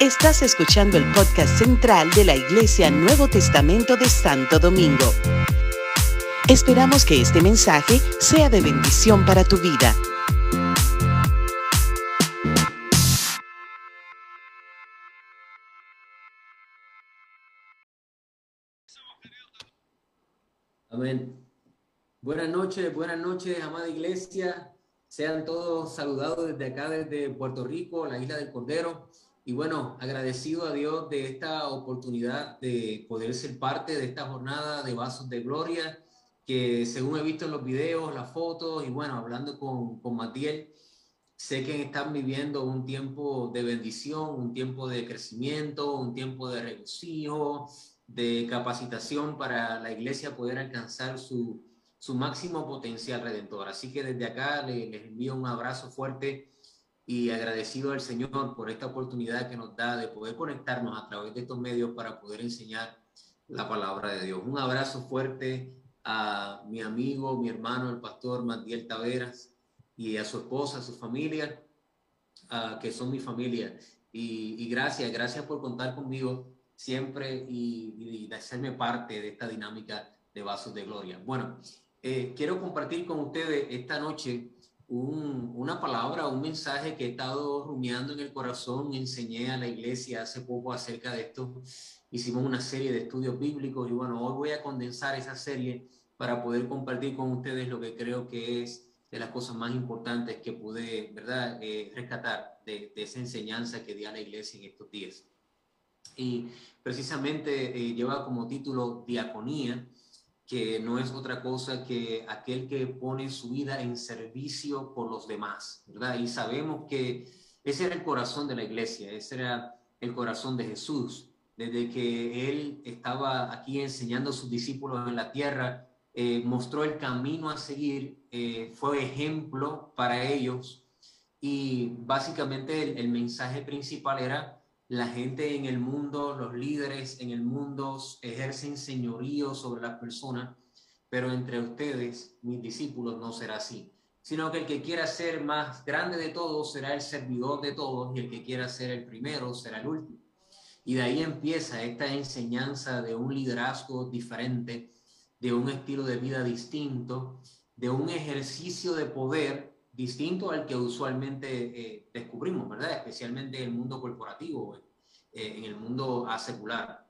Estás escuchando el podcast central de la Iglesia Nuevo Testamento de Santo Domingo. Esperamos que este mensaje sea de bendición para tu vida. Amén. Buenas noches, buenas noches, amada iglesia. Sean todos saludados desde acá, desde Puerto Rico, la isla del Cordero. Y bueno, agradecido a Dios de esta oportunidad de poder ser parte de esta jornada de Vasos de Gloria, que según he visto en los videos, las fotos y bueno, hablando con, con Matiel, sé que están viviendo un tiempo de bendición, un tiempo de crecimiento, un tiempo de regocijo, de capacitación para la iglesia poder alcanzar su, su máximo potencial redentor. Así que desde acá les, envío un abrazo fuerte y agradecido al Señor por esta oportunidad que nos da de poder conectarnos a través de estos medios para poder enseñar la palabra de Dios. Un abrazo fuerte a mi amigo, mi hermano, el pastor Matiel Taveras y a su esposa, a su familia, que son mi familia. Y, gracias, gracias por contar conmigo siempre y, de hacerme parte de esta dinámica de Vasos de Gloria. Bueno, eh, quiero compartir con ustedes esta noche una palabra, un mensaje que he estado rumiando en el corazón. Enseñé a la iglesia hace poco acerca de esto. Hicimos una serie de estudios bíblicos y bueno, hoy voy a condensar esa serie para poder compartir con ustedes lo que creo que es de las cosas más importantes que pude, ¿verdad?, eh, rescatar de, esa enseñanza que di a la iglesia en estos días. Y precisamente eh, lleva como título Diaconía que no es otra cosa que aquel que pone su vida en servicio por los demás, ¿verdad? Y sabemos que ese era el corazón de la iglesia, ese era el corazón de Jesús. Desde que él estaba aquí enseñando a sus discípulos en la tierra, eh, mostró el camino a seguir, eh, fue ejemplo para ellos y básicamente el mensaje principal era la gente en el mundo, los líderes en el mundo ejercen señorío sobre las personas, pero entre ustedes, mis discípulos, no será así, sino que el que quiera ser más grande de todos será el servidor de todos y el que quiera ser el primero será el último. Y de ahí empieza esta enseñanza de un liderazgo diferente, de un estilo de vida distinto, de un ejercicio de poder distinto al que usualmente eh, descubrimos, ¿verdad? Especialmente en el mundo corporativo, eh, en el mundo secular,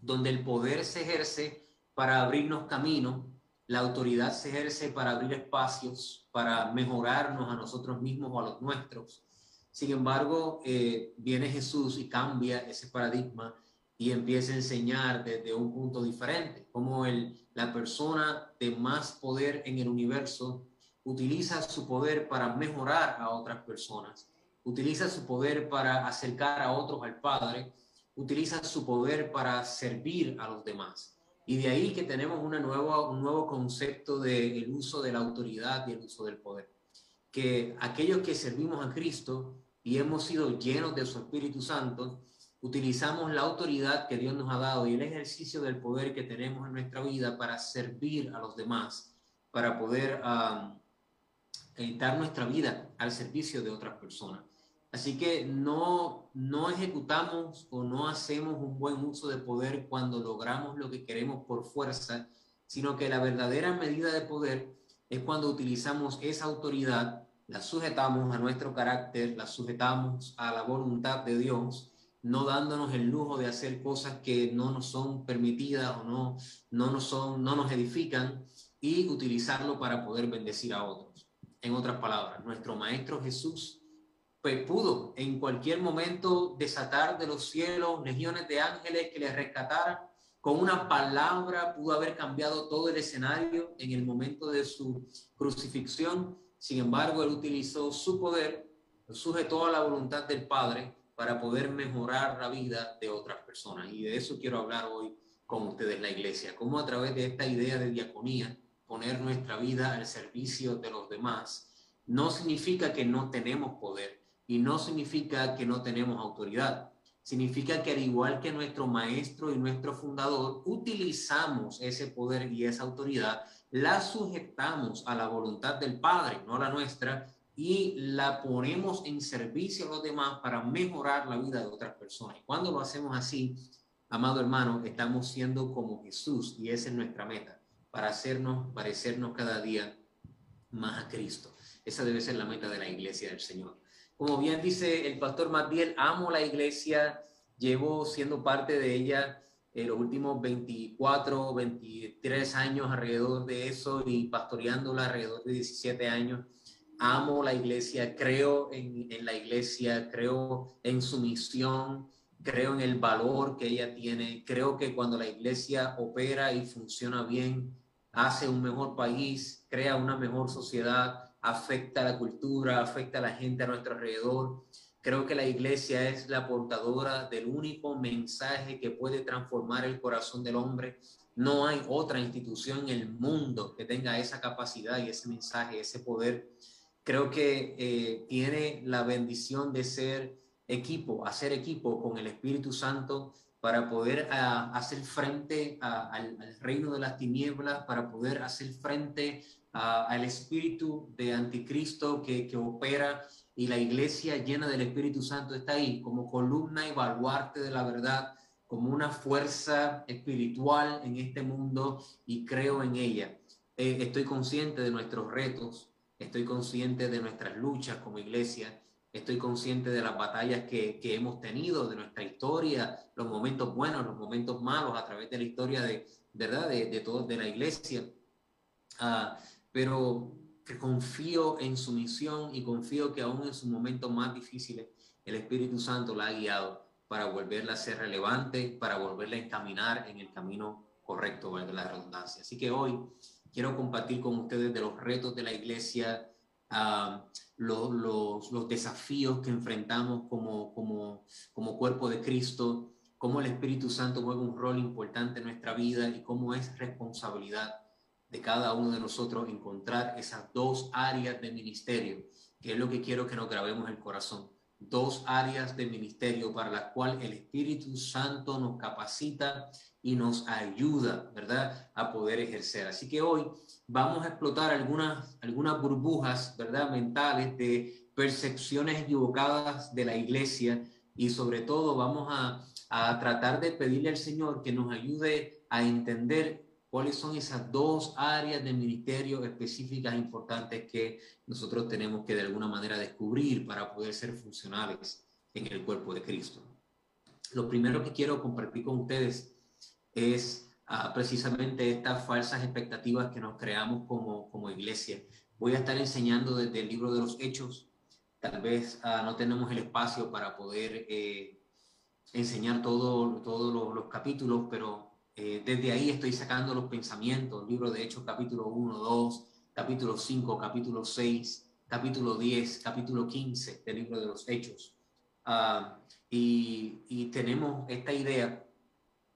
donde el poder se ejerce para abrirnos caminos, la autoridad se ejerce para abrir espacios, para mejorarnos a nosotros mismos o a los nuestros. Sin embargo, eh, viene Jesús y cambia ese paradigma y empieza a enseñar desde un punto diferente, como el, la persona de más poder en el universo utiliza su poder para mejorar a otras personas, utiliza su poder para acercar a otros al Padre, utiliza su poder para servir a los demás. Y de ahí que tenemos una nueva, un nuevo concepto del uso de la autoridad y el uso del poder. Que aquellos que servimos a Cristo y hemos sido llenos de su Espíritu Santo, utilizamos la autoridad que Dios nos ha dado y el ejercicio del poder que tenemos en nuestra vida para servir a los demás, para poder ah, eh, dar nuestra vida al servicio de otras personas. Así que no, no ejecutamos o no hacemos un buen uso de poder cuando logramos lo que queremos por fuerza, sino que la verdadera medida de poder es cuando utilizamos esa autoridad, la sujetamos a nuestro carácter, la sujetamos a la voluntad de Dios, no dándonos el lujo de hacer cosas que no nos son permitidas o no, no, nos, son, no nos edifican y utilizarlo para poder bendecir a otros. En otras palabras, nuestro Maestro Jesús pudo en cualquier momento desatar de los cielos legiones de ángeles que le rescataran. Con una palabra pudo haber cambiado todo el escenario en el momento de su crucifixión. Sin embargo, él utilizó su poder, sujetó a la voluntad del Padre para poder mejorar la vida de otras personas. Y de eso quiero hablar hoy con ustedes, la iglesia. Cómo a través de esta idea de diaconía, poner nuestra vida al servicio de los demás, no significa que no tenemos poder y no significa que no tenemos autoridad. Significa que al igual que nuestro maestro y nuestro fundador, utilizamos ese poder y esa autoridad, la sujetamos a la voluntad del Padre, no a la nuestra, y la ponemos en servicio a los demás para mejorar la vida de otras personas. Cuando lo hacemos así, amado hermano, estamos siendo como Jesús y esa es nuestra meta, para hacernos, parecernos cada día más a Cristo. Esa debe ser la meta de la iglesia del Señor. Como bien dice el pastor Matiel, amo la iglesia, llevo siendo parte de ella en los últimos 24, 23 años alrededor de eso y pastoreándola alrededor de 17 años. Amo la iglesia, creo en la iglesia, creo en su misión, creo en el valor que ella tiene, creo que cuando la iglesia opera y funciona bien, hace un mejor país, crea una mejor sociedad, afecta a la cultura, afecta a la gente a nuestro alrededor. Creo que la iglesia es la portadora del único mensaje que puede transformar el corazón del hombre. No hay otra institución en el mundo que tenga esa capacidad y ese mensaje, ese poder. Creo que eh, tiene la bendición de ser equipo, hacer equipo con el Espíritu Santo para poder ah, hacer frente al, reino de las tinieblas, para poder hacer frente al espíritu de anticristo que, que opera y la iglesia llena del Espíritu Santo está ahí como columna y baluarte de la verdad, como una fuerza espiritual en este mundo y creo en ella. Eh, estoy consciente de nuestros retos, estoy consciente de nuestras luchas como iglesia, estoy consciente de las batallas que, hemos tenido, de nuestra historia, los momentos buenos, los momentos malos a través de la historia de, ¿verdad? De, todo, de la iglesia. Uh, pero que confío en su misión y confío que aún en sus momentos más difíciles, el Espíritu Santo la ha guiado para volverla a ser relevante, para volverla a encaminar en el camino correcto, de la redundancia. Así que hoy quiero compartir con ustedes de los retos de la iglesia, los, desafíos que enfrentamos como cuerpo de Cristo, cómo el Espíritu Santo juega un rol importante en nuestra vida y cómo es responsabilidad de cada uno de nosotros encontrar esas dos áreas de ministerio, que es lo que quiero que nos grabemos en el corazón. Dos áreas de ministerio para las cuales el Espíritu Santo nos capacita y nos ayuda, ¿verdad?, a poder ejercer. Así que hoy vamos a explotar algunas, algunas burbujas, ¿verdad?, mentales de percepciones equivocadas de la iglesia y sobre todo vamos a, a tratar de pedirle al Señor que nos ayude a entender cuáles son esas dos áreas de ministerio específicas importantes que nosotros tenemos que de alguna manera descubrir para poder ser funcionales en el cuerpo de Cristo. Lo primero que quiero compartir con ustedes es precisamente estas falsas expectativas que nos creamos como, como iglesia. Voy a estar enseñando desde el libro de los Hechos. Tal vez uh, no tenemos el espacio para poder eh, enseñar todos todo los, los capítulos, pero eh, desde ahí estoy sacando los pensamientos, libro de Hechos capítulo 1, 2, capítulo 5, capítulo 6, capítulo 10, capítulo 15 del libro de los Hechos. Y, y, tenemos esta idea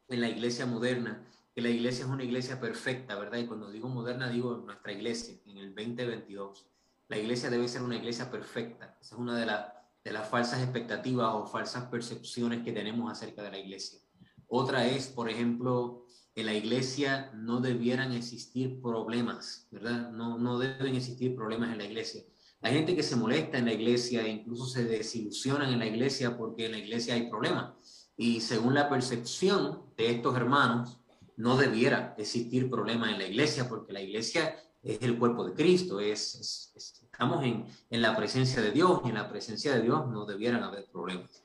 en la iglesia moderna, que la iglesia es una iglesia perfecta, ¿verdad? Y cuando digo moderna, digo nuestra iglesia, en el 2022. La iglesia debe ser una iglesia perfecta. Esa es una de, la, las falsas expectativas o falsas percepciones que tenemos acerca de la iglesia. Otra es, por ejemplo, en la iglesia no debieran existir problemas, ¿verdad? No, no deben existir problemas en la iglesia. Hay gente que se molesta en la iglesia e incluso se desilusionan en la iglesia porque en la iglesia hay problemas. Y según la percepción de estos hermanos, no debiera existir problemas en la iglesia porque la iglesia es el cuerpo de Cristo, es, estamos en, en la presencia de Dios y en la presencia de Dios no debieran haber problemas.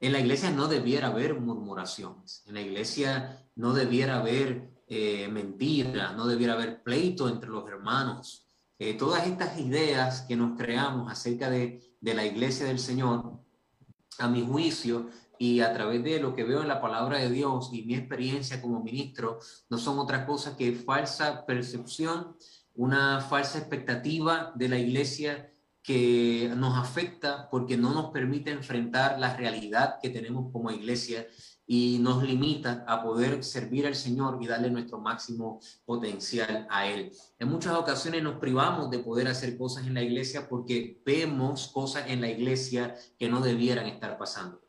En la iglesia no debiera haber murmuraciones, en la iglesia no debiera haber eh, mentira, no debiera haber pleito entre los hermanos. Eh, todas estas ideas que nos creamos acerca de, de la iglesia del Señor, a mi juicio, y a través de lo que veo en la palabra de Dios y mi experiencia como ministro, no son otra cosa que falsa percepción, una falsa expectativa de la iglesia que nos afecta porque no nos permite enfrentar la realidad que tenemos como iglesia y nos limita a poder servir al Señor y darle nuestro máximo potencial a Él. En muchas ocasiones nos privamos de poder hacer cosas en la iglesia porque vemos cosas en la iglesia que no debieran estar pasando.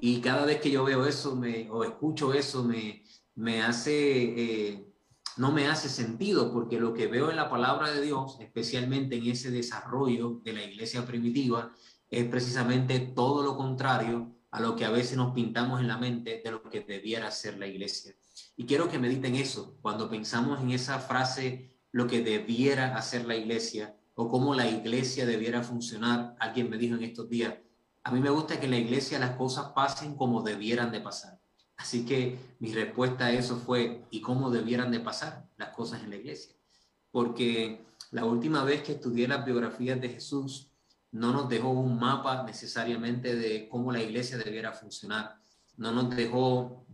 Y cada vez que yo veo eso o escucho eso, me, me hace eh, no me hace sentido porque lo que veo en la palabra de Dios, especialmente en ese desarrollo de la iglesia primitiva, es precisamente todo lo contrario a lo que a veces nos pintamos en la mente de lo que debiera ser la iglesia. Y quiero que mediten eso cuando pensamos en esa frase, lo que debiera hacer la iglesia o cómo la iglesia debiera funcionar. Alguien me dijo en estos días, a mí me gusta que en la iglesia las cosas pasen como debieran de pasar. Así que mi respuesta a eso fue, ¿y cómo debieran de pasar las cosas en la iglesia? Porque la última vez que estudié las biografías de Jesús, no nos dejó un mapa necesariamente de cómo la iglesia debiera funcionar. No nos dejó,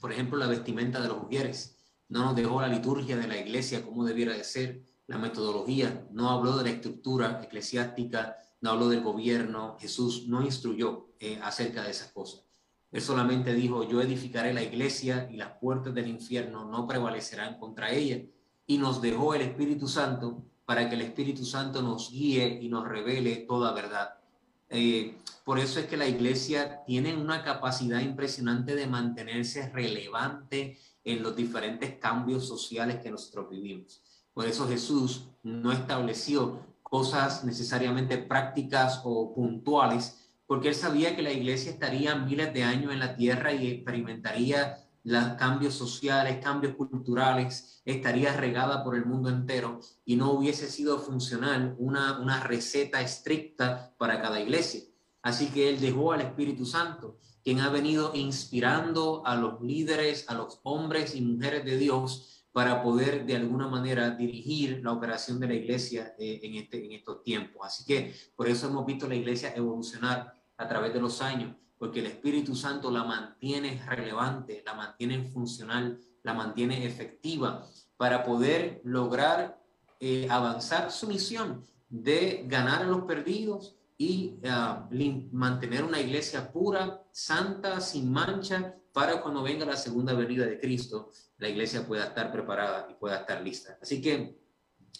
por ejemplo, la vestimenta de las mujeres. No nos dejó la liturgia de la iglesia, cómo debiera de ser, la metodología. No habló de la estructura eclesiástica, no habló del gobierno. Jesús no instruyó eh, acerca de esas cosas. Él solamente dijo, yo edificaré la iglesia y las puertas del infierno no prevalecerán contra ella. Y nos dejó el Espíritu Santo para que el Espíritu Santo nos guíe y nos revele toda verdad. Eh, por eso es que la iglesia tiene una capacidad impresionante de mantenerse relevante en los diferentes cambios sociales que nosotros vivimos. Por eso Jesús no estableció cosas necesariamente prácticas o puntuales, porque él sabía que la iglesia estaría miles de años en la tierra y experimentaría los cambios sociales, cambios culturales, estaría regada por el mundo entero y no hubiese sido funcional una, una receta estricta para cada iglesia. Así que él dejó al Espíritu Santo, quien ha venido inspirando a los líderes, a los hombres y mujeres de Dios para poder de alguna manera dirigir la operación de la iglesia eh, en, este, en estos tiempos. Así que por eso hemos visto la iglesia evolucionar a través de los años, porque el Espíritu Santo la mantiene relevante, la mantiene funcional, la mantiene efectiva para poder lograr eh, avanzar su misión de ganar a los perdidos y ah, mantener una iglesia pura, santa, sin mancha, para cuando venga la segunda venida de Cristo, la iglesia pueda estar preparada y pueda estar lista. Así que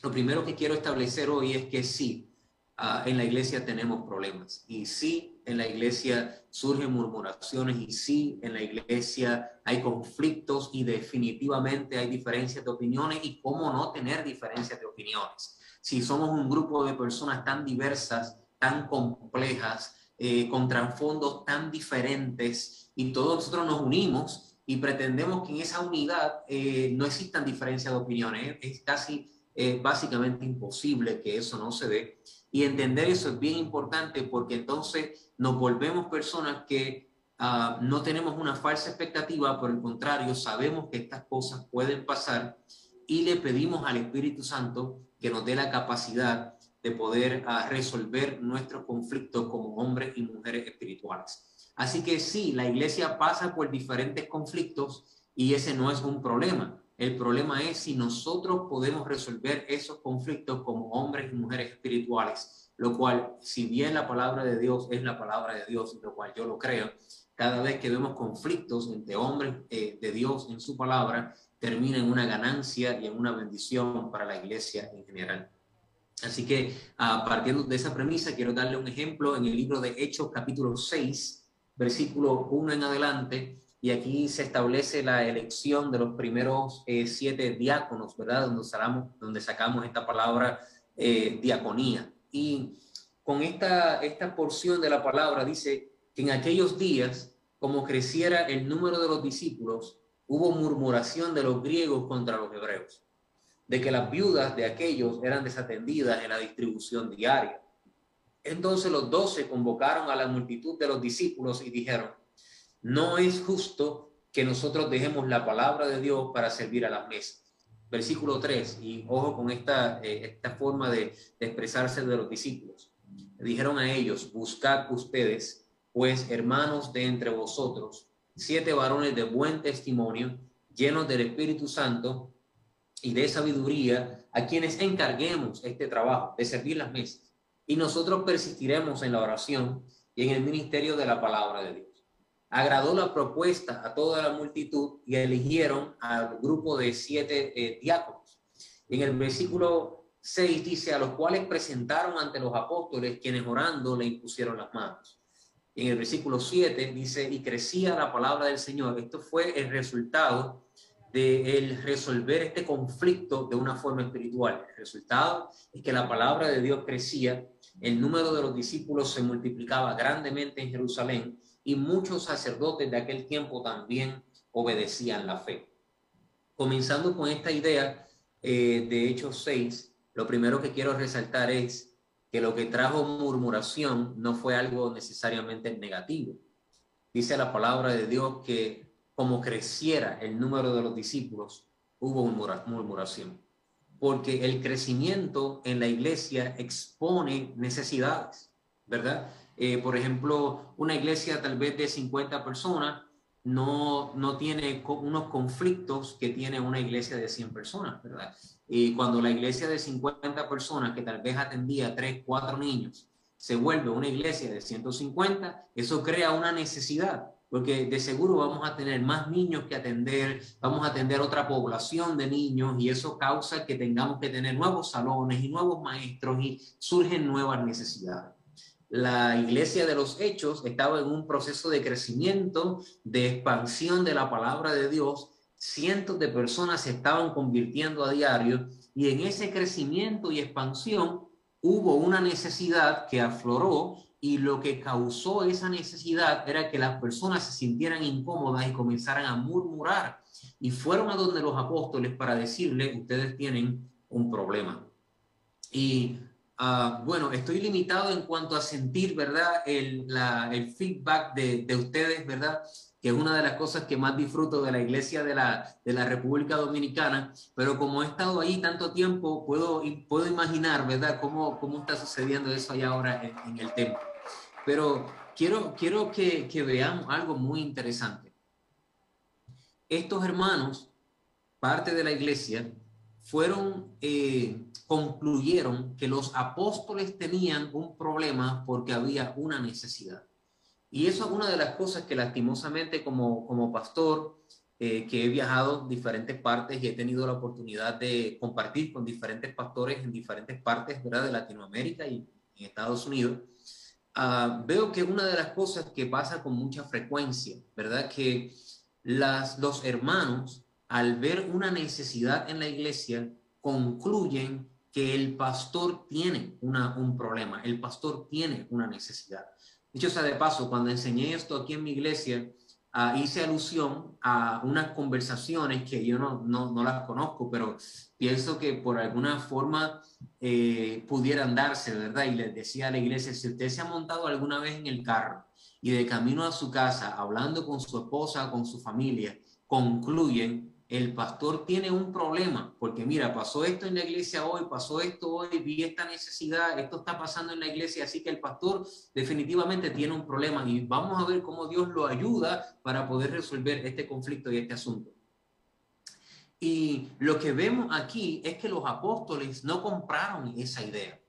lo primero que quiero establecer hoy es que sí, ah, en la iglesia tenemos problemas y sí, en la iglesia surgen murmuraciones y sí, en la iglesia hay conflictos y definitivamente hay diferencias de opiniones y cómo no tener diferencias de opiniones. Si somos un grupo de personas tan diversas, tan complejas, eh, con trasfondos tan diferentes y todos nosotros nos unimos y pretendemos que en esa unidad eh, no existan diferencias de opiniones. Es casi eh, básicamente imposible que eso no se dé. Y entender eso es bien importante porque entonces nos volvemos personas que ah, no tenemos una falsa expectativa, por el contrario, sabemos que estas cosas pueden pasar y le pedimos al Espíritu Santo que nos dé la capacidad de poder ah, resolver nuestros conflictos como hombres y mujeres espirituales. Así que sí, la iglesia pasa por diferentes conflictos y ese no es un problema. El problema es si nosotros podemos resolver esos conflictos como hombres y mujeres espirituales lo cual, si bien la palabra de Dios es la palabra de Dios, lo cual yo lo creo, cada vez que vemos conflictos entre hombres eh, de Dios en su palabra, termina en una ganancia y en una bendición para la iglesia en general. Así que, a partiendo de esa premisa, quiero darle un ejemplo en el libro de Hechos, capítulo 6, versículo 1 en adelante, y aquí se establece la elección de los primeros eh, siete diáconos, ¿verdad? Donde sacamos esta palabra eh, diaconía. Y con esta, esta porción de la palabra dice que en aquellos días, como creciera el número de los discípulos, hubo murmuración de los griegos contra los hebreos, de que las viudas de aquellos eran desatendidas en la distribución diaria. Entonces los doce convocaron a la multitud de los discípulos y dijeron, no es justo que nosotros dejemos la palabra de Dios para servir a las mesas versículo 3, y ojo con esta, eh, esta forma de, expresarse de los discípulos. Dijeron a ellos, buscad ustedes, pues hermanos de entre vosotros, siete varones de buen testimonio, llenos del Espíritu Santo y de sabiduría, a quienes encarguemos este trabajo de servir las mesas. Y nosotros persistiremos en la oración y en el ministerio de la palabra de Dios agradó la propuesta a toda la multitud y eligieron al grupo de siete eh, diáconos. En el versículo 6 dice, a los cuales presentaron ante los apóstoles, quienes orando le impusieron las manos. En el versículo 7 dice, y crecía la palabra del Señor. Esto fue el resultado de el resolver este conflicto de una forma espiritual. El resultado es que la palabra de Dios crecía, el número de los discípulos se multiplicaba grandemente en Jerusalén y muchos sacerdotes de aquel tiempo también obedecían la fe. Comenzando con esta idea eh, de Hechos 6, lo primero que quiero resaltar es que lo que trajo murmuración no fue algo necesariamente negativo. Dice la palabra de Dios que como creciera el número de los discípulos, hubo murmuración. Porque el crecimiento en la iglesia expone necesidades, ¿verdad? Eh, por ejemplo, una iglesia tal vez de 50 personas no, no tiene unos conflictos que tiene una iglesia de 100 personas, ¿verdad? Y cuando la iglesia de 50 personas, que tal vez atendía 3, 4 niños, se vuelve una iglesia de 150, eso crea una necesidad, porque de seguro vamos a tener más niños que atender, vamos a atender otra población de niños y eso causa que tengamos que tener nuevos salones y nuevos maestros y surgen nuevas necesidades la iglesia de los hechos estaba en un proceso de crecimiento, de expansión de la palabra de Dios. Cientos de personas se estaban convirtiendo a diario y en ese crecimiento y expansión hubo una necesidad que afloró y lo que causó esa necesidad era que las personas se sintieran incómodas y comenzaran a murmurar y fueron a donde los apóstoles para decirle, ustedes tienen un problema. Y Ah, bueno, estoy limitado en cuanto a sentir, ¿verdad? El, feedback de, ustedes, ¿verdad? Que es una de las cosas que más disfruto de la iglesia de la, de la República Dominicana, pero como he estado ahí tanto tiempo, puedo, puedo imaginar, ¿verdad? Cómo, cómo está sucediendo eso allá ahora en, el templo. Pero quiero, quiero que, que veamos algo muy interesante. Estos hermanos, parte de la iglesia, fueron, eh, concluyeron que los apóstoles tenían un problema porque había una necesidad. Y eso es una de las cosas que lastimosamente como, como pastor, eh, que he viajado en diferentes partes y he tenido la oportunidad de compartir con diferentes pastores en diferentes partes ¿verdad? de Latinoamérica y en Estados Unidos, ah, veo que una de las cosas que pasa con mucha frecuencia, ¿verdad? Que las, los hermanos al ver una necesidad en la iglesia, concluyen que el pastor tiene una, un problema, el pastor tiene una necesidad. Dicho sea de paso, cuando enseñé esto aquí en mi iglesia, uh, hice alusión a unas conversaciones que yo no, no, no, las conozco, pero pienso que por alguna forma eh, pudieran darse, ¿verdad? Y les decía a la iglesia, si usted se ha montado alguna vez en el carro y de camino a su casa, hablando con su esposa, con su familia, concluyen el pastor tiene un problema, porque mira, pasó esto en la iglesia hoy, pasó esto hoy, vi esta necesidad, esto está pasando en la iglesia, así que el pastor definitivamente tiene un problema y vamos a ver cómo Dios lo ayuda para poder resolver este conflicto y este asunto. Y lo que vemos aquí es que los apóstoles no compraron esa idea.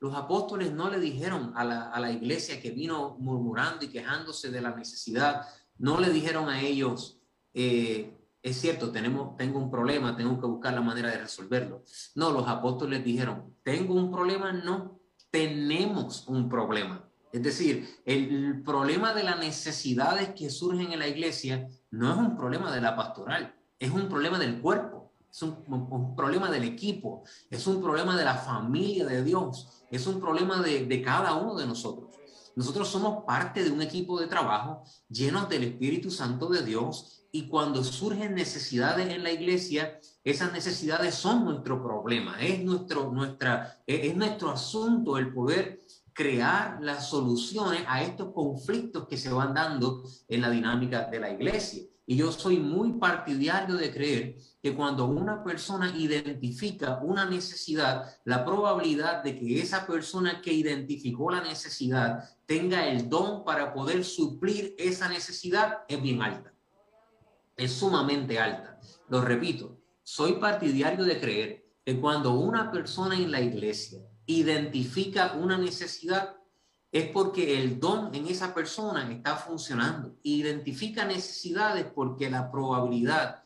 Los apóstoles no le dijeron a la, iglesia que vino murmurando y quejándose de la necesidad, no le dijeron a ellos, eh, es cierto, tenemos, tengo un problema, tengo que buscar la manera de resolverlo. No, los apóstoles dijeron, tengo un problema, no, tenemos un problema. Es decir, el, problema de las necesidades que surgen en la iglesia no es un problema de la pastoral, es un problema del cuerpo, es un, problema del equipo, es un problema de la familia de Dios, es un problema de cada uno de nosotros. Nosotros somos parte de un equipo de trabajo llenos del Espíritu Santo de Dios y cuando surgen necesidades en la iglesia, esas necesidades son nuestro problema, es nuestro, nuestra, es nuestro asunto el poder crear las soluciones a estos conflictos que se van dando en la dinámica de la iglesia. Y yo soy muy partidario de creer que cuando una persona identifica una necesidad, la probabilidad de que esa persona que identificó la necesidad tenga el don para poder suplir esa necesidad es bien alta es sumamente alta. Lo repito, soy partidario de creer que cuando una persona en la iglesia identifica una necesidad, es porque el don en esa persona está funcionando. Identifica necesidades porque la probabilidad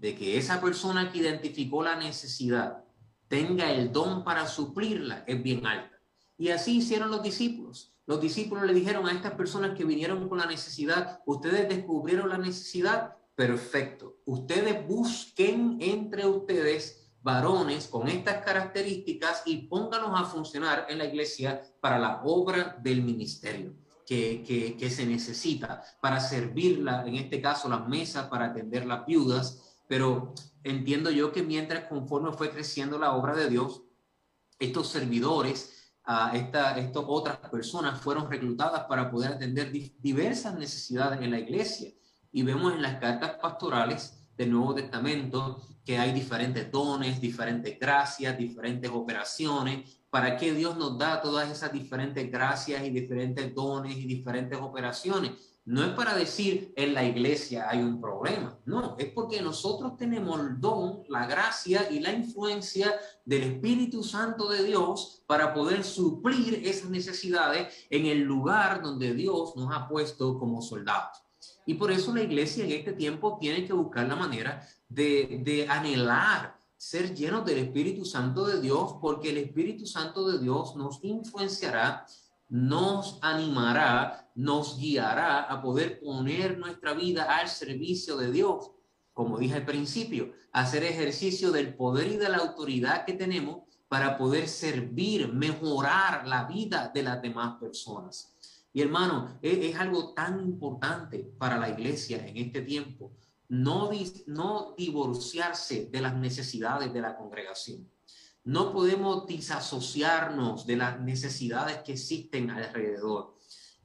de que esa persona que identificó la necesidad tenga el don para suplirla es bien alta. Y así hicieron los discípulos. Los discípulos le dijeron a estas personas que vinieron con la necesidad, ustedes descubrieron la necesidad, perfecto. Ustedes busquen entre ustedes varones con estas características y pónganos a funcionar en la iglesia para la obra del ministerio. Que, que, que, se necesita para servirla, en este caso las mesas, para atender las viudas, pero entiendo yo que mientras conforme fue creciendo la obra de Dios, estos servidores, a esta, estas otras personas fueron reclutadas para poder atender diversas necesidades en la iglesia. Y vemos en las cartas pastorales del Nuevo Testamento que hay diferentes dones, diferentes gracias, diferentes operaciones. ¿Para qué Dios nos da todas esas diferentes gracias y diferentes dones y diferentes operaciones? No es para decir en la iglesia hay un problema, no, es porque nosotros tenemos el don, la gracia y la influencia del Espíritu Santo de Dios para poder suplir esas necesidades en el lugar donde Dios nos ha puesto como soldados. Y por eso la iglesia en este tiempo tiene que buscar la manera de, anhelar ser llenos del Espíritu Santo de Dios, porque el Espíritu Santo de Dios nos influenciará, nos animará, nos guiará a poder poner nuestra vida al servicio de Dios. Como dije al principio, hacer ejercicio del poder y de la autoridad que tenemos para poder servir, mejorar la vida de las demás personas. Y hermano, es, algo tan importante para la iglesia en este tiempo, no, no divorciarse de las necesidades de la congregación. No podemos disasociarnos de las necesidades que existen alrededor.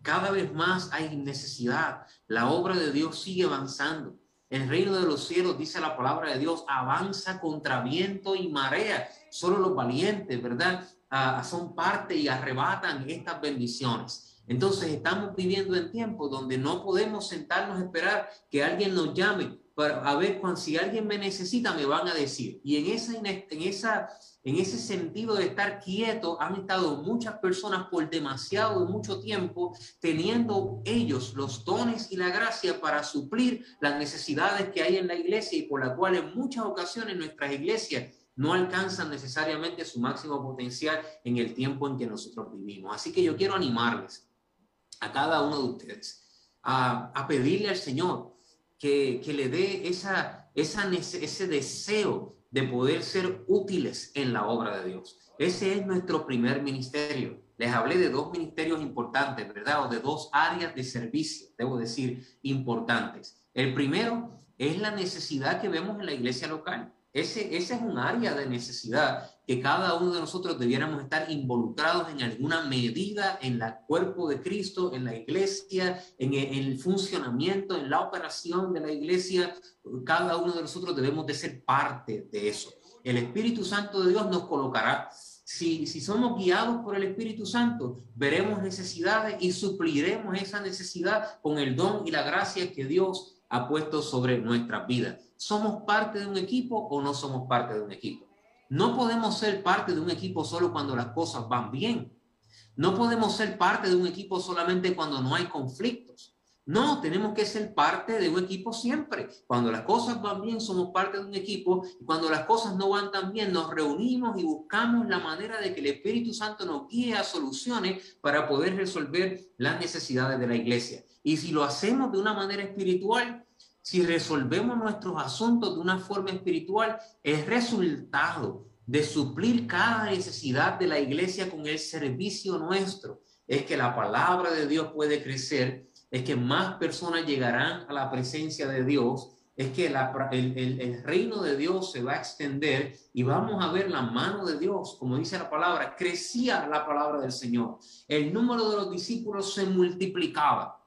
Cada vez más hay necesidad. La obra de Dios sigue avanzando. El reino de los cielos, dice la palabra de Dios, avanza contra viento y marea. Solo los valientes, ¿verdad? Ah, son parte y arrebatan estas bendiciones. Entonces estamos viviendo en tiempos donde no podemos sentarnos a esperar que alguien nos llame para a ver cuando si alguien me necesita me van a decir. Y en esa en esa en ese sentido de estar quieto han estado muchas personas por demasiado mucho tiempo teniendo ellos los dones y la gracia para suplir las necesidades que hay en la iglesia y por la cual en muchas ocasiones nuestras iglesias no alcanzan necesariamente su máximo potencial en el tiempo en que nosotros vivimos. Así que yo quiero animarles a cada uno de ustedes a, pedirle al Señor que, le dé esa, ese deseo de poder ser útiles en la obra de Dios. Ese es nuestro primer ministerio. Les hablé de dos ministerios importantes, ¿verdad? O de dos áreas de servicio, debo decir, importantes. El primero es la necesidad que vemos en la iglesia local. Ese, es un área de necesidad que cada uno de nosotros debiéramos estar involucrados en alguna medida en el cuerpo de Cristo, en la iglesia, en el, funcionamiento, en la operación de la iglesia. Cada uno de nosotros debemos de ser parte de eso. El Espíritu Santo de Dios nos colocará. Si, si somos guiados por el Espíritu Santo, veremos necesidades y supliremos esa necesidad con el don y la gracia que Dios ha puesto sobre nuestras vidas. ¿Somos parte de un equipo o no somos parte de un equipo? No podemos ser parte de un equipo solo cuando las cosas van bien. No podemos ser parte de un equipo solamente cuando no hay conflictos. No, tenemos que ser parte de un equipo siempre. Cuando las cosas van bien, somos parte de un equipo. Y cuando las cosas no van tan bien, nos reunimos y buscamos la manera de que el Espíritu Santo nos guíe a soluciones para poder resolver las necesidades de la iglesia. Y si lo hacemos de una manera espiritual, si resolvemos nuestros asuntos de una forma espiritual, es resultado de suplir cada necesidad de la iglesia con el servicio nuestro. Es que la palabra de Dios puede crecer, es que más personas llegarán a la presencia de Dios, es que el, reino de Dios se va a extender y vamos a ver la mano de Dios, como dice la palabra, crecía la palabra del Señor. El número de los discípulos se multiplicaba.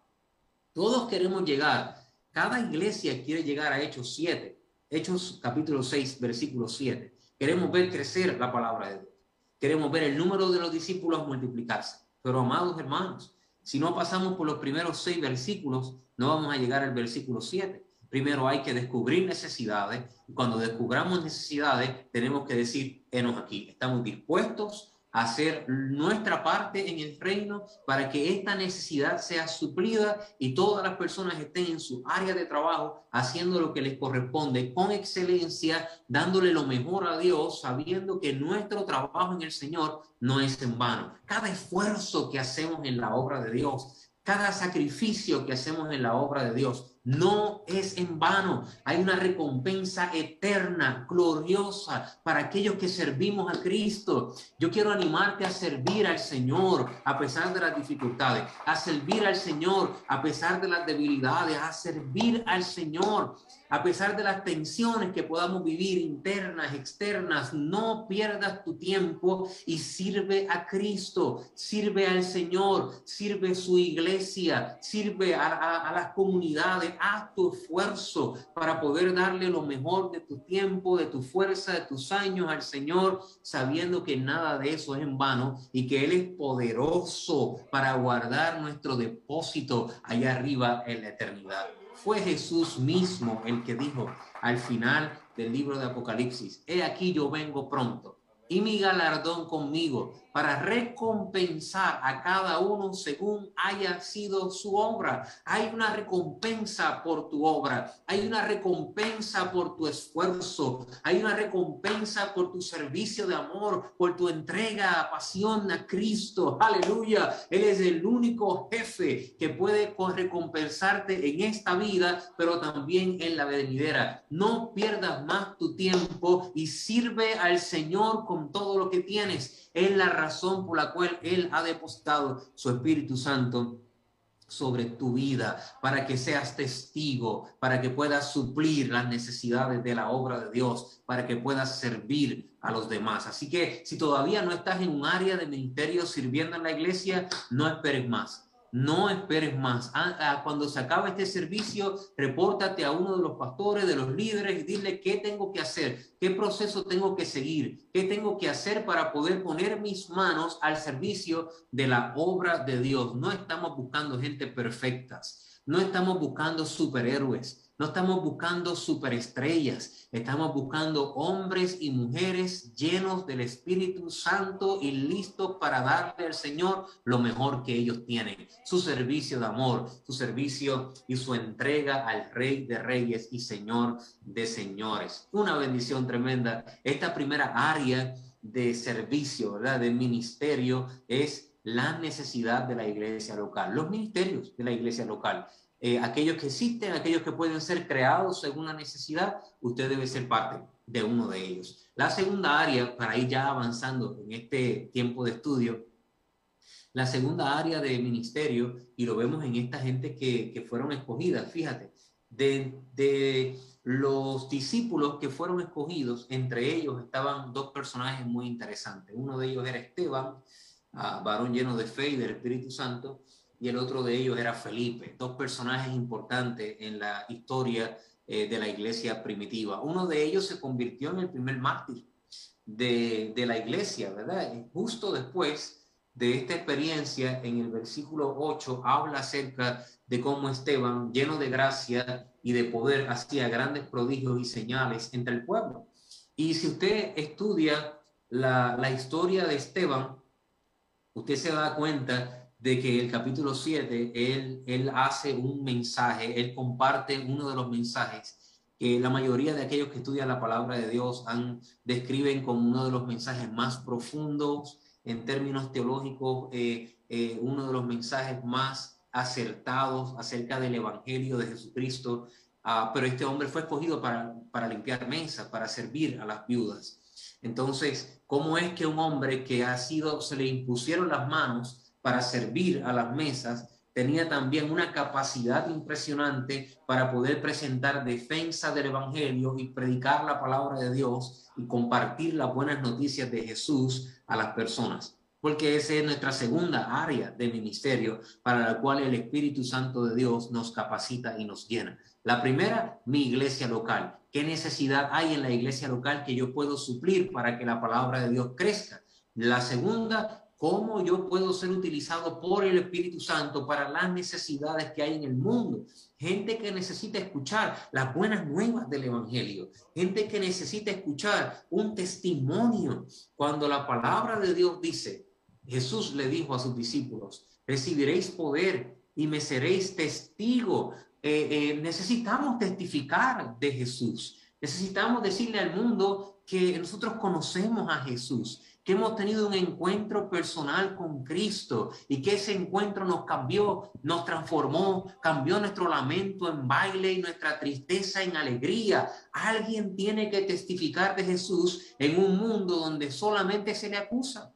Todos queremos llegar cada iglesia quiere llegar a Hechos 7, Hechos capítulo 6, versículo 7. Queremos ver crecer la palabra de Dios. Queremos ver el número de los discípulos multiplicarse. Pero amados hermanos, si no pasamos por los primeros seis versículos, no vamos a llegar al versículo 7. Primero hay que descubrir necesidades y cuando descubramos necesidades tenemos que decir, enos aquí, estamos dispuestos hacer nuestra parte en el reino para que esta necesidad sea suplida y todas las personas estén en su área de trabajo haciendo lo que les corresponde con excelencia, dándole lo mejor a Dios, sabiendo que nuestro trabajo en el Señor no es en vano. Cada esfuerzo que hacemos en la obra de Dios, cada sacrificio que hacemos en la obra de Dios, no es en vano. Hay una recompensa eterna, gloriosa para aquellos que servimos a Cristo. Yo quiero animarte a servir al Señor a pesar de las dificultades, a servir al Señor a pesar de las debilidades, a servir al Señor a pesar de las tensiones que podamos vivir internas, externas, no pierdas tu tiempo y sirve a Cristo, sirve al Señor, sirve su iglesia, sirve a, las comunidades, haz tu esfuerzo para poder darle lo mejor de tu tiempo, de tu fuerza, de tus años al Señor, sabiendo que nada de eso es en vano y que Él es poderoso para guardar nuestro depósito allá arriba en la eternidad. Fue Jesús mismo el que dijo al final del libro de Apocalipsis, he aquí yo vengo pronto y mi galardón conmigo para recompensar a cada uno según haya sido su obra. Hay una recompensa por tu obra, hay una recompensa por tu esfuerzo, hay una recompensa por tu servicio de amor, por tu entrega, pasión a Cristo. Aleluya. Él es el único jefe que puede recompensarte en esta vida, pero también en la venidera. No pierdas más tu tiempo y sirve al Señor con todo lo que tienes es la razón por la cual Él ha depositado su Espíritu Santo sobre tu vida, para que seas testigo, para que puedas suplir las necesidades de la obra de Dios, para que puedas servir a los demás. Así que si todavía no estás en un área de ministerio sirviendo en la iglesia, no esperes más no esperes más. Ah, ah, cuando se acaba este servicio, repórtate a uno de los pastores, de los líderes y dile qué tengo que hacer, qué proceso tengo que seguir, qué tengo que hacer para poder poner mis manos al servicio de la obra de Dios. No estamos buscando gente perfectas, no estamos buscando superhéroes. No estamos buscando superestrellas, estamos buscando hombres y mujeres llenos del Espíritu Santo y listos para darle al Señor lo mejor que ellos tienen, su servicio de amor, su servicio y su entrega al Rey de Reyes y Señor de Señores. Una bendición tremenda. Esta primera área de servicio, ¿verdad? De ministerio es la necesidad de la iglesia local, los ministerios de la iglesia local. Eh, aquellos que existen, aquellos que pueden ser creados según la necesidad, usted debe ser parte de uno de ellos. La segunda área, para ir ya avanzando en este tiempo de estudio, la segunda área de ministerio, y lo vemos en esta gente que, que fueron escogidas, fíjate, de, de los discípulos que fueron escogidos, entre ellos estaban dos personajes muy interesantes. Uno de ellos era Esteban, ah, varón lleno de fe y del Espíritu Santo, y el otro de ellos era Felipe, dos personajes importantes en la historia eh, de la iglesia primitiva. Uno de ellos se convirtió en el primer mártir de, de la iglesia, ¿verdad? Y justo después de esta experiencia, en el versículo 8, habla acerca de cómo Esteban, lleno de gracia y de poder, hacía grandes prodigios y señales entre el pueblo. Y si usted estudia la, la historia de Esteban, usted se da cuenta de que el capítulo 7, él, él hace un mensaje, él comparte uno de los mensajes que la mayoría de aquellos que estudian la palabra de Dios han, describen como uno de los mensajes más profundos en términos teológicos, eh, eh, uno de los mensajes más acertados acerca del Evangelio de Jesucristo. Ah, pero este hombre fue escogido para, para limpiar mesas, para servir a las viudas. Entonces, ¿cómo es que un hombre que ha sido, se le impusieron las manos, para servir a las mesas, tenía también una capacidad impresionante para poder presentar defensa del Evangelio y predicar la palabra de Dios y compartir las buenas noticias de Jesús a las personas. Porque esa es nuestra segunda área de ministerio para la cual el Espíritu Santo de Dios nos capacita y nos llena. La primera, mi iglesia local. ¿Qué necesidad hay en la iglesia local que yo puedo suplir para que la palabra de Dios crezca? La segunda, cómo yo puedo ser utilizado por el Espíritu Santo para las necesidades que hay en el mundo. Gente que necesita escuchar las buenas nuevas del Evangelio. Gente que necesita escuchar un testimonio. Cuando la palabra de Dios dice, Jesús le dijo a sus discípulos, recibiréis poder y me seréis testigo. Eh, eh, necesitamos testificar de Jesús. Necesitamos decirle al mundo que nosotros conocemos a Jesús que hemos tenido un encuentro personal con Cristo y que ese encuentro nos cambió, nos transformó, cambió nuestro lamento en baile y nuestra tristeza en alegría. Alguien tiene que testificar de Jesús en un mundo donde solamente se le acusa.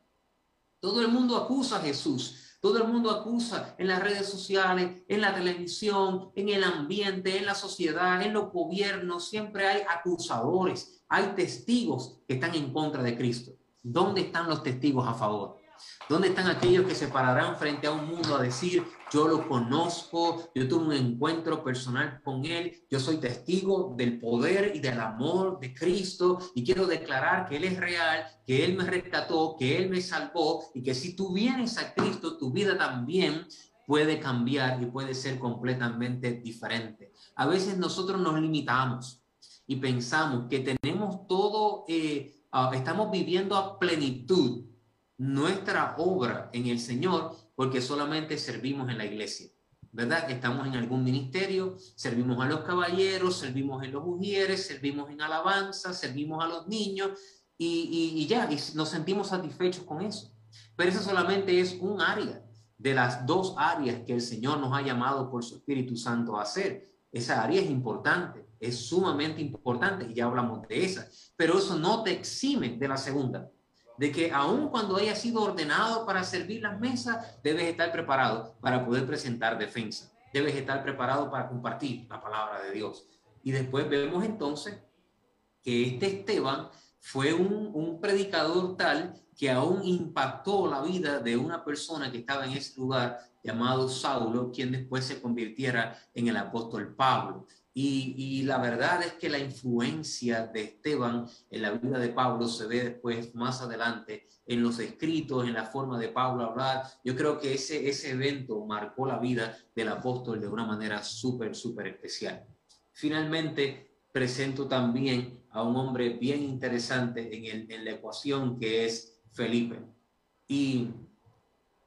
Todo el mundo acusa a Jesús. Todo el mundo acusa en las redes sociales, en la televisión, en el ambiente, en la sociedad, en los gobiernos. Siempre hay acusadores, hay testigos que están en contra de Cristo. ¿Dónde están los testigos a favor? ¿Dónde están aquellos que se pararán frente a un mundo a decir, yo lo conozco, yo tuve un encuentro personal con él, yo soy testigo del poder y del amor de Cristo y quiero declarar que él es real, que él me rescató, que él me salvó y que si tú vienes a Cristo, tu vida también puede cambiar y puede ser completamente diferente. A veces nosotros nos limitamos y pensamos que tenemos todo... Eh, Ah, estamos viviendo a plenitud nuestra obra en el Señor porque solamente servimos en la iglesia. ¿Verdad? Estamos en algún ministerio, servimos a los caballeros, servimos en los mujeres, servimos en alabanza, servimos a los niños y, y ya, y nos sentimos satisfechos con eso. Pero eso solamente es un área de las dos áreas que el Señor nos ha llamado por su Espíritu Santo a hacer. Esa área es importante es sumamente importante y ya hablamos de esa, pero eso no te exime de la segunda, de que aun cuando hayas sido ordenado para servir las mesas, debes estar preparado para poder presentar defensa, debes estar preparado para compartir la palabra de Dios. Y después vemos entonces que este Esteban fue un, un predicador tal que aún impactó la vida de una persona que estaba en ese lugar llamado Saulo, quien después se convirtiera en el apóstol Pablo. Y, la verdad es que la influencia de Esteban en la vida de Pablo se ve después, más adelante, en los escritos, en la forma de Pablo hablar. Yo creo que ese, ese evento marcó la vida del apóstol de una manera súper, súper especial. Finalmente, presento también a un hombre bien interesante en, en la ecuación que es Felipe. Y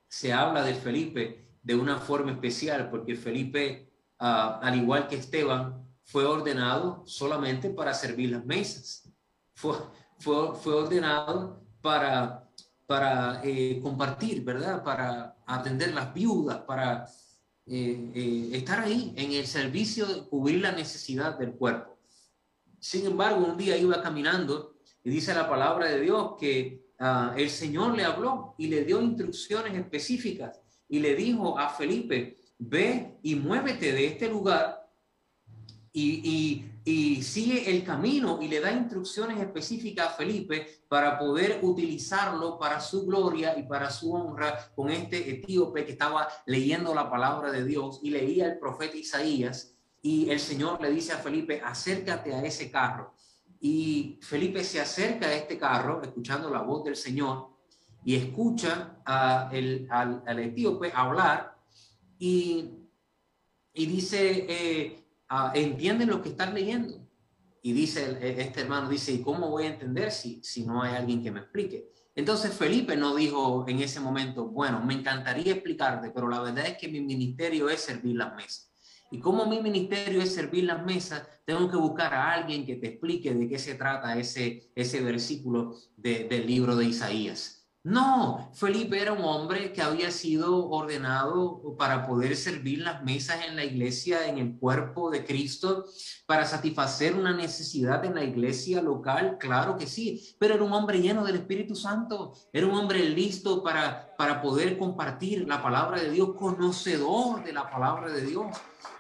se habla de Felipe de una forma especial porque Felipe al igual que Esteban, fue ordenado solamente para servir las mesas. Fue, fue, fue ordenado para, para eh, compartir, ¿verdad? Para atender las viudas, para eh, eh, estar ahí en el servicio de cubrir la necesidad del cuerpo. Sin embargo, un día iba caminando y dice la palabra de Dios que ah, el Señor le habló y le dio instrucciones específicas y le dijo a Felipe, ve y muévete de este lugar y, sigue el camino y le da instrucciones específicas a Felipe para poder utilizarlo para su gloria y para su honra con este etíope que estaba leyendo la palabra de Dios y leía el profeta Isaías y el Señor le dice a Felipe, acércate a ese carro. Y Felipe se acerca a este carro, escuchando la voz del Señor, y escucha al etíope hablar y, dice, eh, ah, entienden lo que están leyendo. Y dice este hermano, dice, ¿y cómo voy a entender si, si no hay alguien que me explique? Entonces Felipe no dijo en ese momento, bueno, me encantaría explicarte, pero la verdad es que mi ministerio es servir las mesas. Y como mi ministerio es servir las mesas, tengo que buscar a alguien que te explique de qué se trata ese, ese versículo del libro de Isaías. No, Felipe era un hombre que había sido ordenado para poder servir las mesas en la iglesia, en el cuerpo de Cristo, para satisfacer una necesidad en la iglesia local, claro que sí, pero era un hombre lleno del Espíritu Santo, era un hombre listo para, para poder compartir la palabra de Dios, conocedor de la palabra de Dios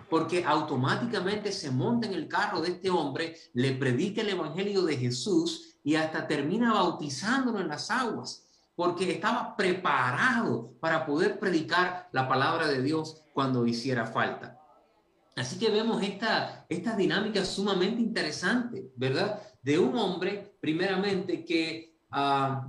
porque automáticamente se monta en el carro de este hombre, le predica el Evangelio de Jesús y hasta termina bautizándolo en las aguas porque estaba preparado para poder predicar la palabra de Dios cuando hiciera falta. Así que vemos esta, esta dinámica sumamente interesante, ¿verdad? De un hombre, primeramente, que ah,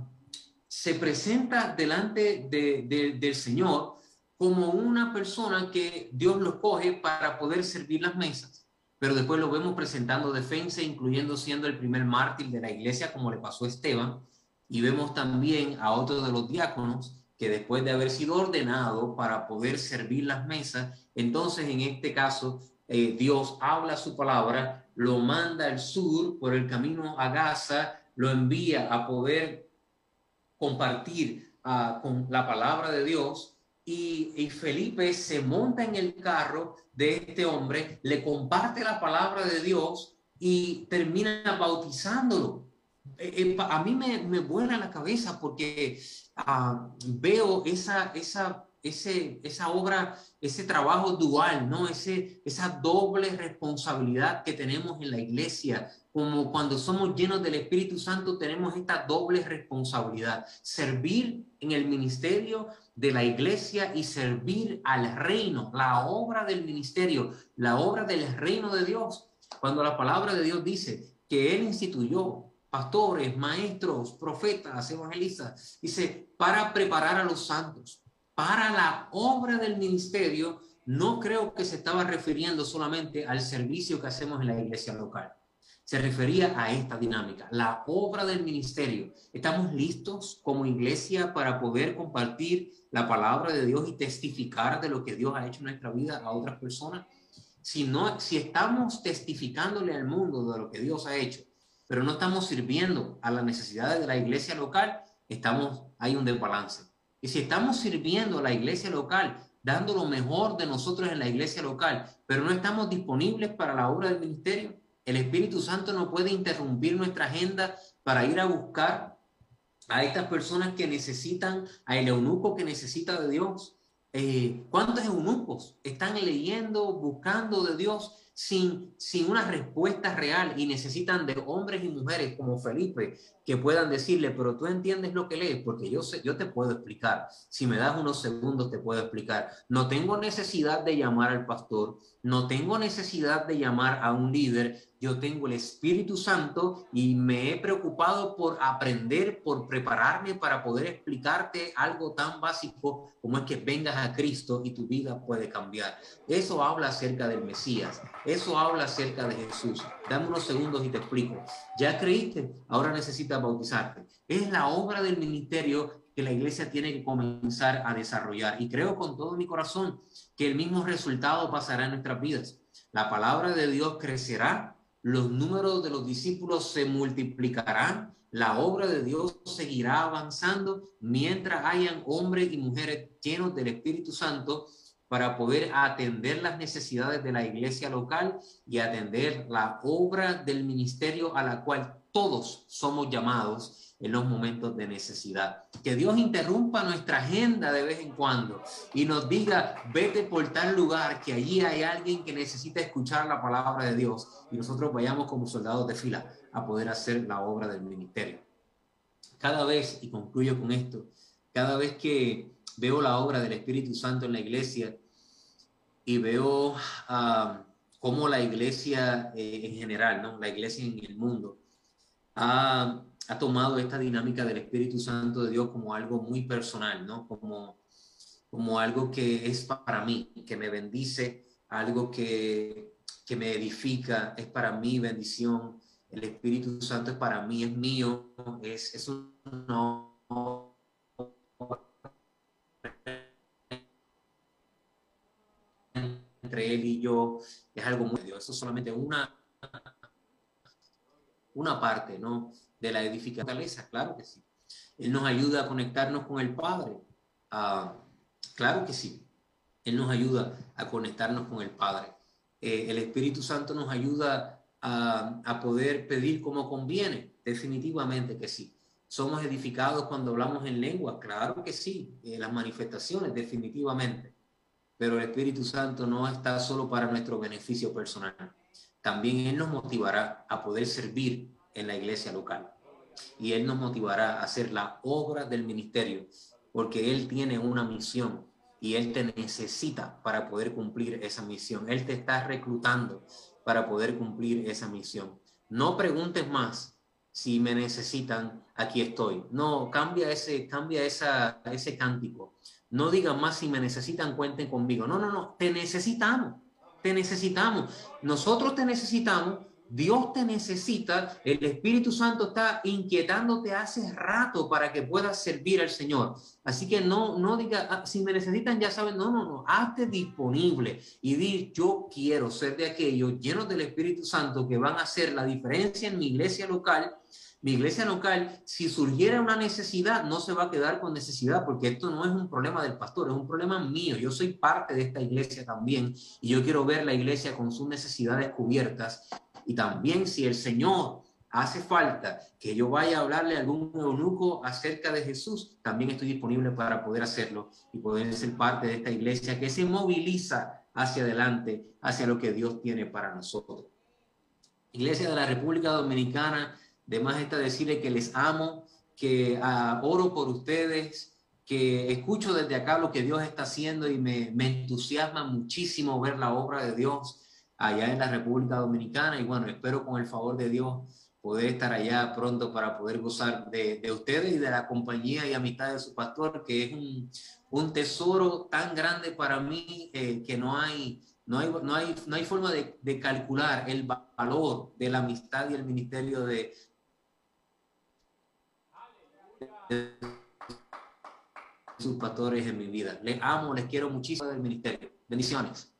se presenta delante del Señor como una persona que Dios lo coge para poder servir las mesas, pero después lo vemos presentando defensa, incluyendo siendo el primer mártir de la iglesia, como le pasó a Esteban, y vemos también a otro de los diáconos que después de haber sido ordenado para poder servir las mesas, entonces en este caso eh, Dios habla su palabra, lo manda al sur por el camino a Gaza, lo envía a poder compartir ah, con la palabra de Dios. Y, Felipe se monta en el carro de este hombre, le comparte la palabra de Dios y termina bautizándolo. Eh, eh, a mí me, me vuela la cabeza porque ah, veo esa, esa, ese, esa obra, ese trabajo dual, ¿no? Ese, esa doble responsabilidad que tenemos en la iglesia, como cuando somos llenos del Espíritu Santo, tenemos esta doble responsabilidad, servir en el ministerio de la iglesia y servir al reino, la obra del ministerio, la obra del reino de Dios. Cuando la palabra de Dios dice que Él instituyó pastores, maestros, profetas, evangelistas, dice, para preparar a los santos, para la obra del ministerio, no creo que se estaba refiriendo solamente al servicio que hacemos en la iglesia local. Se refería a esta dinámica, la obra del ministerio. ¿Estamos listos como iglesia para poder compartir la palabra de Dios y testificar de lo que Dios ha hecho en nuestra vida a otras personas? Si no, si estamos testificándole al mundo de lo que Dios ha hecho, pero no estamos sirviendo a las necesidades de la iglesia local, estamos, hay un desbalance. Y si estamos sirviendo a la iglesia local, dando lo mejor de nosotros en la iglesia local, pero no estamos disponibles para la obra del ministerio, el Espíritu Santo no puede interrumpir nuestra agenda para ir a buscar a estas personas que necesitan, a el eunuco que necesita de Dios. Eh, ¿Cuántos eunucos están leyendo, buscando de Dios sin, sin una respuesta real y necesitan de hombres y mujeres como Felipe que puedan decirle, pero tú entiendes lo que lees, porque yo, sé, yo te puedo explicar. Si me das unos segundos, te puedo explicar. No tengo necesidad de llamar al pastor, no tengo necesidad de llamar a un líder, yo tengo el Espíritu Santo y me he preocupado por aprender, por prepararme para poder explicarte algo tan básico como es que vengas a Cristo y tu vida puede cambiar. Eso habla acerca del Mesías, eso habla acerca de Jesús. Dame unos segundos y te explico. Ya creíste, ahora necesitas bautizarte. Es la obra del ministerio que la iglesia tiene que comenzar a desarrollar. Y creo con todo mi corazón que el mismo resultado pasará en nuestras vidas. La palabra de Dios crecerá los números de los discípulos se multiplicarán, la obra de Dios seguirá avanzando mientras hayan hombres y mujeres llenos del Espíritu Santo para poder atender las necesidades de la iglesia local y atender la obra del ministerio a la cual todos somos llamados en los momentos de necesidad. Que Dios interrumpa nuestra agenda de vez en cuando y nos diga, vete por tal lugar, que allí hay alguien que necesita escuchar la palabra de Dios y nosotros vayamos como soldados de fila a poder hacer la obra del ministerio. Cada vez, y concluyo con esto, cada vez que veo la obra del Espíritu Santo en la iglesia y veo uh, cómo la iglesia eh, en general, ¿no? la iglesia en el mundo, ha ha tomado esta dinámica del Espíritu Santo de Dios como algo muy personal, ¿no? Como, como algo que es para mí, que me bendice, algo que, que me edifica, es para mí bendición. El Espíritu Santo es para mí, es mío, es, es un entre él y yo, es algo muy Dios. Eso es solamente una, una parte, ¿no? de la edificación, claro que sí. Él nos ayuda a conectarnos con el Padre, claro que sí. Él nos ayuda a conectarnos con el Padre. Eh, el Espíritu Santo nos ayuda a, a, poder pedir como conviene, definitivamente que sí. Somos edificados cuando hablamos en lengua, claro que sí. Eh, las manifestaciones, definitivamente. Pero el Espíritu Santo no está solo para nuestro beneficio personal. También Él nos motivará a poder servir en la iglesia local. Y Él nos motivará a hacer la obra del ministerio, porque Él tiene una misión y Él te necesita para poder cumplir esa misión. Él te está reclutando para poder cumplir esa misión. No preguntes más si me necesitan, aquí estoy. No, cambia ese, cambia esa, ese cántico. No digan más si me necesitan, cuenten conmigo. No, no, no, te necesitamos, te necesitamos. Nosotros te necesitamos Dios te necesita, el Espíritu Santo está inquietándote hace rato para que puedas servir al Señor. Así que no, no diga, ah, si me necesitan ya saben, no, no, no, hazte disponible y di, yo quiero ser de aquellos llenos del Espíritu Santo que van a hacer la diferencia en mi iglesia local mi iglesia local, si surgiera una necesidad, no se va a quedar con necesidad, porque esto no es un problema del pastor, es un problema mío. Yo soy parte de esta iglesia también y yo quiero ver la iglesia con sus necesidades cubiertas. Y también si el Señor hace falta que yo vaya a hablarle a algún eunuco acerca de Jesús, también estoy disponible para poder hacerlo y poder ser parte de esta iglesia que se moviliza hacia adelante, hacia lo que Dios tiene para nosotros. Iglesia de la República Dominicana, de más está decirle que les amo, que ah, oro por ustedes, que escucho desde acá lo que Dios está haciendo y me, entusiasma muchísimo ver la obra de Dios allá en la República Dominicana. Y bueno, espero con el favor de Dios poder estar allá pronto para poder gozar de, ustedes y de la compañía y amistad de su pastor, que es un, tesoro tan grande para mí eh, que no hay, no hay, no hay, no hay forma de, de, calcular el valor de la amistad y el ministerio de, sus pastores en mi vida. Les amo, les quiero muchísimo del ministerio. Bendiciones.